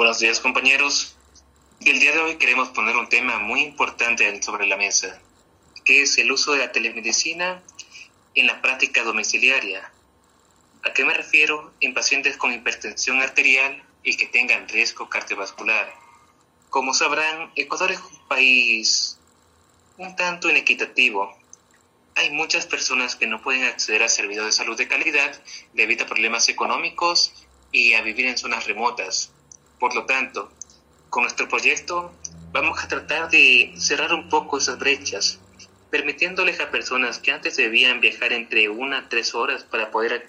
Buenos días compañeros. El día de hoy queremos poner un tema muy importante sobre la mesa, que es el uso de la telemedicina en la práctica domiciliaria. ¿A qué me refiero? En pacientes con hipertensión arterial y que tengan riesgo cardiovascular. Como sabrán, Ecuador es un país un tanto inequitativo. Hay muchas personas que no pueden acceder a servicios de salud de calidad debido a problemas económicos y a vivir en zonas remotas. Por lo tanto, con nuestro proyecto vamos a tratar de cerrar un poco esas brechas, permitiéndoles a personas que antes debían viajar entre una a tres horas para poder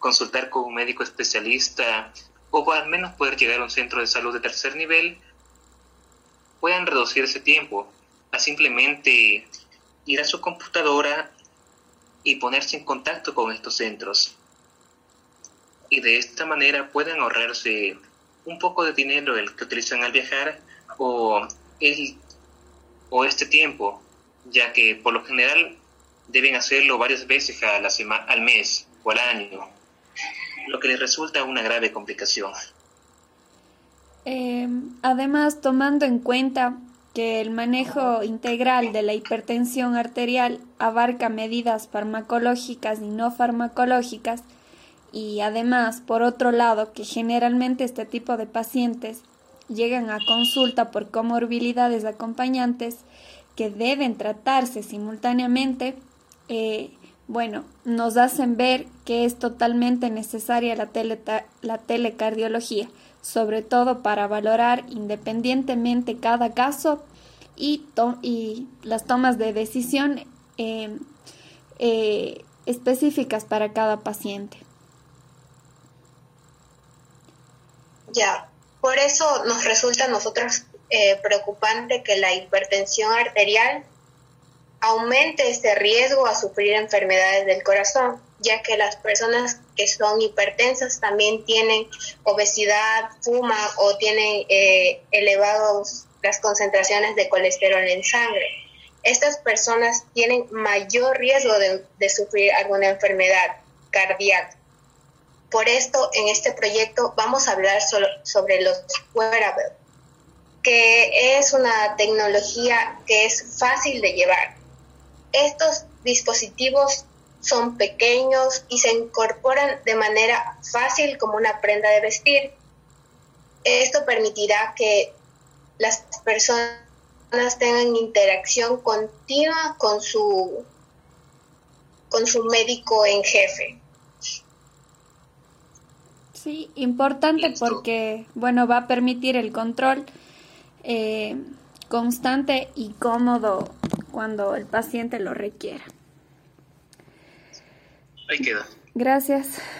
consultar con un médico especialista o al menos poder llegar a un centro de salud de tercer nivel, puedan reducir ese tiempo a simplemente ir a su computadora y ponerse en contacto con estos centros. Y de esta manera pueden ahorrarse un poco de dinero el que utilizan al viajar o, el, o este tiempo, ya que por lo general deben hacerlo varias veces al mes o al año, lo que les resulta una grave complicación. Eh, además, tomando en cuenta que el manejo integral de la hipertensión arterial abarca medidas farmacológicas y no farmacológicas, y además, por otro lado, que generalmente este tipo de pacientes llegan a consulta por comorbilidades acompañantes que deben tratarse simultáneamente, eh, bueno, nos hacen ver que es totalmente necesaria la, la telecardiología, sobre todo para valorar independientemente cada caso y, y las tomas de decisión eh, eh, específicas para cada paciente. Ya, por eso nos resulta a nosotros eh, preocupante que la hipertensión arterial aumente este riesgo a sufrir enfermedades del corazón, ya que las personas que son hipertensas también tienen obesidad, fuma o tienen eh, elevados las concentraciones de colesterol en sangre. Estas personas tienen mayor riesgo de, de sufrir alguna enfermedad cardíaca. Por esto, en este proyecto vamos a hablar sobre los wearables, que es una tecnología que es fácil de llevar. Estos dispositivos son pequeños y se incorporan de manera fácil como una prenda de vestir. Esto permitirá que las personas tengan interacción continua con su, con su médico en jefe. Sí, importante porque, bueno, va a permitir el control eh, constante y cómodo cuando el paciente lo requiera. Ahí queda. Gracias.